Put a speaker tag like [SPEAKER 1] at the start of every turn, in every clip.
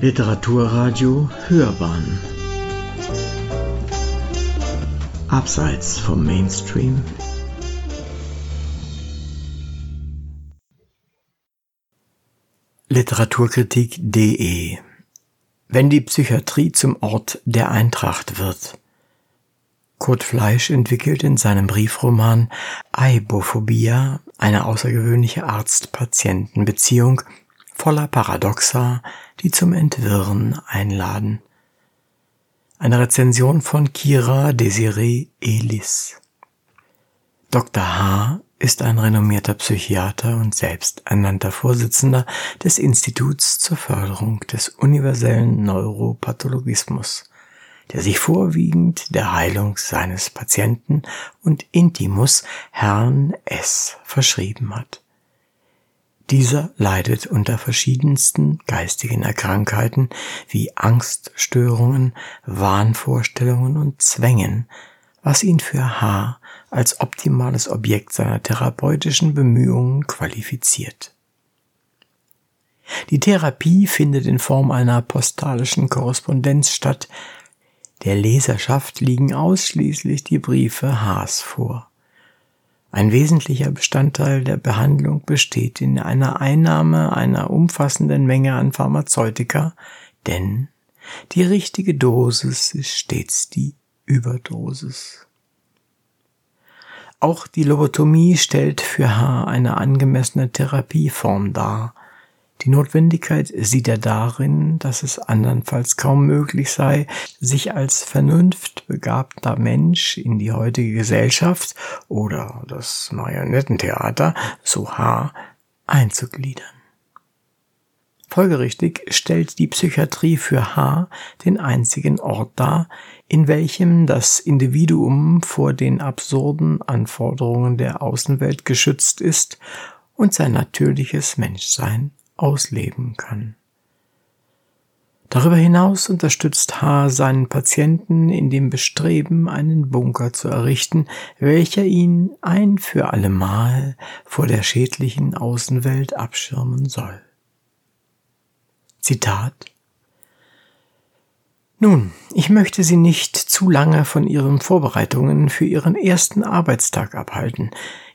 [SPEAKER 1] Literaturradio Hörbahn. Abseits vom Mainstream. Literaturkritik.de Wenn die Psychiatrie zum Ort der Eintracht wird. Kurt Fleisch entwickelt in seinem Briefroman Aibophobia eine außergewöhnliche Arzt-Patienten-Beziehung voller Paradoxa, die zum Entwirren einladen. Eine Rezension von Kira Desiree Elis. Dr. H. ist ein renommierter Psychiater und selbst ernannter Vorsitzender des Instituts zur Förderung des universellen Neuropathologismus, der sich vorwiegend der Heilung seines Patienten und Intimus Herrn S. verschrieben hat. Dieser leidet unter verschiedensten geistigen Erkrankheiten wie Angststörungen, Wahnvorstellungen und Zwängen, was ihn für H. als optimales Objekt seiner therapeutischen Bemühungen qualifiziert. Die Therapie findet in Form einer postalischen Korrespondenz statt. Der Leserschaft liegen ausschließlich die Briefe Haas vor. Ein wesentlicher Bestandteil der Behandlung besteht in einer Einnahme einer umfassenden Menge an Pharmazeutika, denn die richtige Dosis ist stets die Überdosis. Auch die Lobotomie stellt für H. eine angemessene Therapieform dar, die Notwendigkeit sieht er darin, dass es andernfalls kaum möglich sei, sich als vernunftbegabter Mensch in die heutige Gesellschaft oder das Marionettentheater, so H., einzugliedern. Folgerichtig stellt die Psychiatrie für H den einzigen Ort dar, in welchem das Individuum vor den absurden Anforderungen der Außenwelt geschützt ist und sein natürliches Menschsein ausleben kann. Darüber hinaus unterstützt H. seinen Patienten in dem Bestreben, einen Bunker zu errichten, welcher ihn ein für allemal vor der schädlichen Außenwelt abschirmen soll. Zitat Nun, ich möchte Sie nicht zu lange von Ihren Vorbereitungen für Ihren ersten Arbeitstag abhalten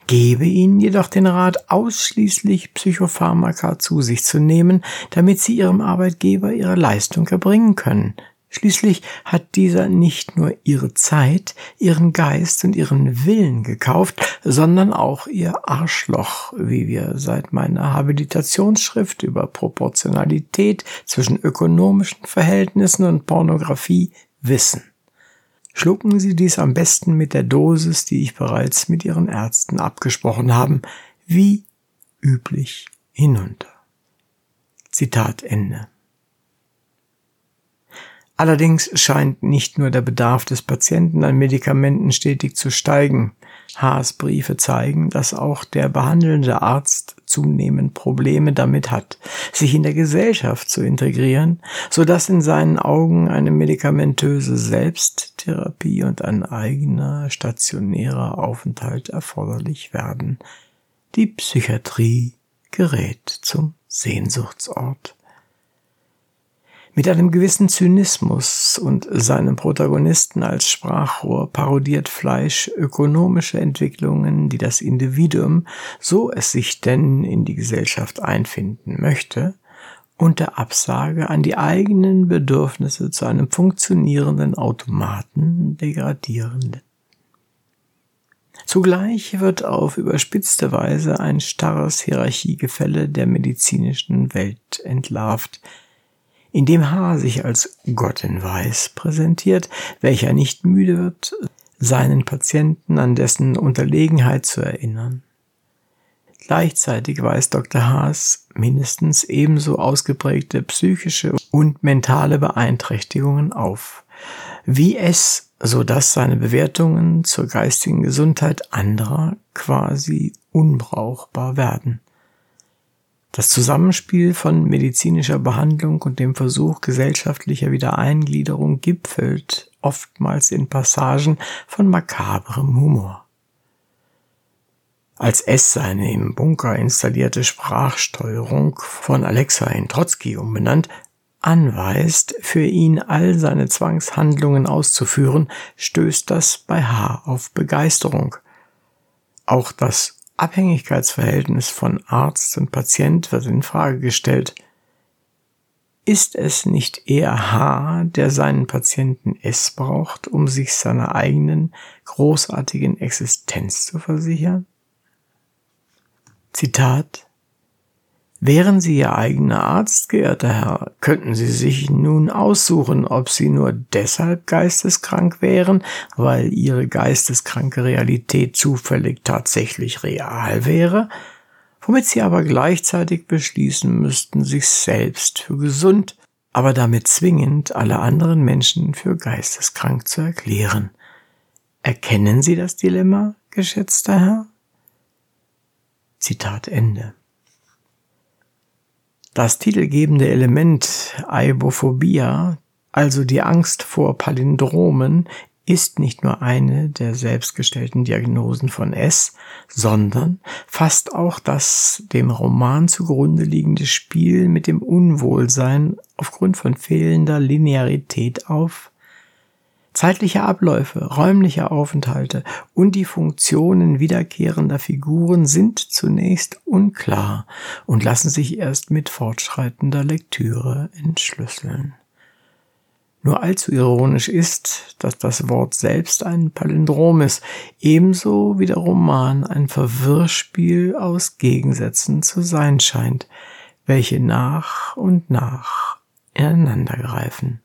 [SPEAKER 1] gebe Ihnen jedoch den Rat, ausschließlich Psychopharmaka zu sich zu nehmen, damit Sie Ihrem Arbeitgeber Ihre Leistung erbringen können. Schließlich hat dieser nicht nur Ihre Zeit, Ihren Geist und Ihren Willen gekauft, sondern auch Ihr Arschloch, wie wir seit meiner Habilitationsschrift über Proportionalität zwischen ökonomischen Verhältnissen und Pornografie wissen. Schlucken Sie dies am besten mit der Dosis, die ich bereits mit Ihren Ärzten abgesprochen habe, wie üblich hinunter. Zitat Ende. Allerdings scheint nicht nur der Bedarf des Patienten an Medikamenten stetig zu steigen. Haas Briefe zeigen, dass auch der behandelnde Arzt zunehmend Probleme damit hat, sich in der Gesellschaft zu integrieren, so dass in seinen Augen eine medikamentöse Selbsttherapie und ein eigener stationärer Aufenthalt erforderlich werden. Die Psychiatrie gerät zum Sehnsuchtsort. Mit einem gewissen Zynismus und seinem Protagonisten als Sprachrohr parodiert Fleisch ökonomische Entwicklungen, die das Individuum, so es sich denn in die Gesellschaft einfinden möchte, unter Absage an die eigenen Bedürfnisse zu einem funktionierenden Automaten degradieren. Zugleich wird auf überspitzte Weise ein starres Hierarchiegefälle der medizinischen Welt entlarvt, in dem H. sich als Gott in Weiß präsentiert, welcher nicht müde wird, seinen Patienten an dessen Unterlegenheit zu erinnern. Gleichzeitig weist Dr. Haas mindestens ebenso ausgeprägte psychische und mentale Beeinträchtigungen auf, wie es, so dass seine Bewertungen zur geistigen Gesundheit anderer quasi unbrauchbar werden. Das Zusammenspiel von medizinischer Behandlung und dem Versuch gesellschaftlicher Wiedereingliederung gipfelt oftmals in Passagen von makabrem Humor. Als S seine im Bunker installierte Sprachsteuerung von Alexa in Trotzki umbenannt, anweist, für ihn all seine Zwangshandlungen auszuführen, stößt das bei H auf Begeisterung. Auch das Abhängigkeitsverhältnis von Arzt und Patient wird in Frage gestellt. Ist es nicht eher H, der seinen Patienten S braucht, um sich seiner eigenen großartigen Existenz zu versichern? Zitat Wären Sie Ihr eigener Arzt, geehrter Herr, könnten Sie sich nun aussuchen, ob Sie nur deshalb geisteskrank wären, weil Ihre geisteskranke Realität zufällig tatsächlich real wäre, womit Sie aber gleichzeitig beschließen müssten, sich selbst für gesund, aber damit zwingend alle anderen Menschen für geisteskrank zu erklären. Erkennen Sie das Dilemma, geschätzter Herr? Zitat Ende. Das titelgebende Element Aibophobia, also die Angst vor Palindromen, ist nicht nur eine der selbstgestellten Diagnosen von S, sondern fasst auch das dem Roman zugrunde liegende Spiel mit dem Unwohlsein aufgrund von fehlender Linearität auf, Zeitliche Abläufe, räumliche Aufenthalte und die Funktionen wiederkehrender Figuren sind zunächst unklar und lassen sich erst mit fortschreitender Lektüre entschlüsseln. Nur allzu ironisch ist, dass das Wort selbst ein Palindrom ist, ebenso wie der Roman ein Verwirrspiel aus Gegensätzen zu sein scheint, welche nach und nach ineinandergreifen.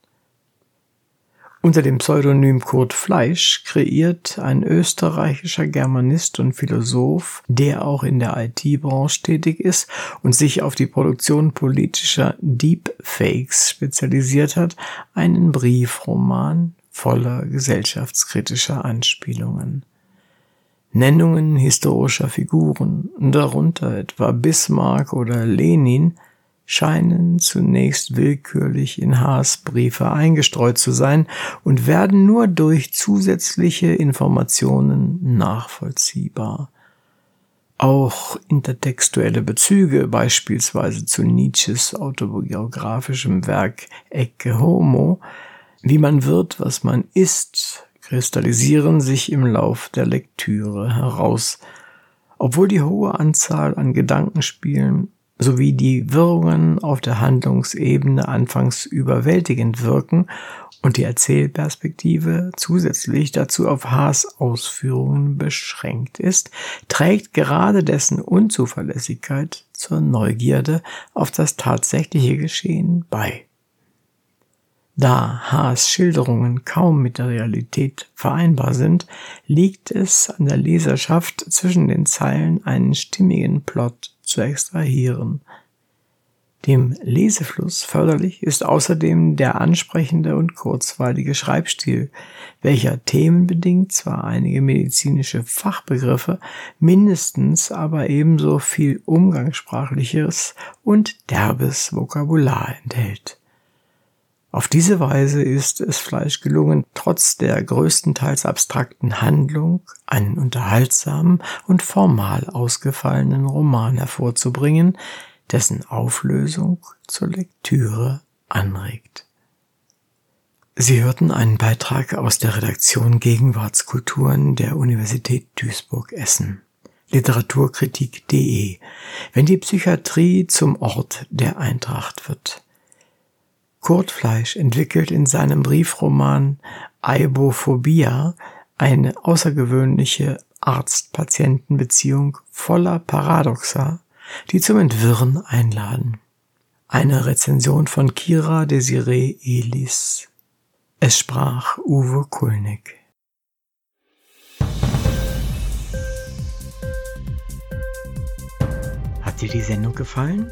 [SPEAKER 1] Unter dem Pseudonym Kurt Fleisch kreiert ein österreichischer Germanist und Philosoph, der auch in der IT-Branche tätig ist und sich auf die Produktion politischer Deepfakes spezialisiert hat, einen Briefroman voller gesellschaftskritischer Anspielungen. Nennungen historischer Figuren, darunter etwa Bismarck oder Lenin, scheinen zunächst willkürlich in Haas Briefe eingestreut zu sein und werden nur durch zusätzliche Informationen nachvollziehbar. Auch intertextuelle Bezüge, beispielsweise zu Nietzsches autobiografischem Werk Ecce Homo, wie man wird, was man ist, kristallisieren sich im Lauf der Lektüre heraus. Obwohl die hohe Anzahl an Gedankenspielen sowie die Wirrungen auf der Handlungsebene anfangs überwältigend wirken und die Erzählperspektive zusätzlich dazu auf Haas Ausführungen beschränkt ist, trägt gerade dessen Unzuverlässigkeit zur Neugierde auf das tatsächliche Geschehen bei. Da Haas Schilderungen kaum mit der Realität vereinbar sind, liegt es an der Leserschaft zwischen den Zeilen einen stimmigen Plot zu extrahieren. Dem Lesefluss förderlich ist außerdem der ansprechende und kurzweilige Schreibstil, welcher themenbedingt zwar einige medizinische Fachbegriffe, mindestens aber ebenso viel umgangssprachliches und derbes Vokabular enthält. Auf diese Weise ist es Fleisch gelungen, trotz der größtenteils abstrakten Handlung einen unterhaltsamen und formal ausgefallenen Roman hervorzubringen, dessen Auflösung zur Lektüre anregt. Sie hörten einen Beitrag aus der Redaktion Gegenwartskulturen der Universität Duisburg-Essen. Literaturkritik.de, wenn die Psychiatrie zum Ort der Eintracht wird. Kurt Fleisch entwickelt in seinem Briefroman Aibophobia eine außergewöhnliche Arzt-Patienten-Beziehung voller Paradoxa, die zum Entwirren einladen. Eine Rezension von Kira Desiree Elis. Es sprach Uwe Kulnig. Hat dir die Sendung gefallen?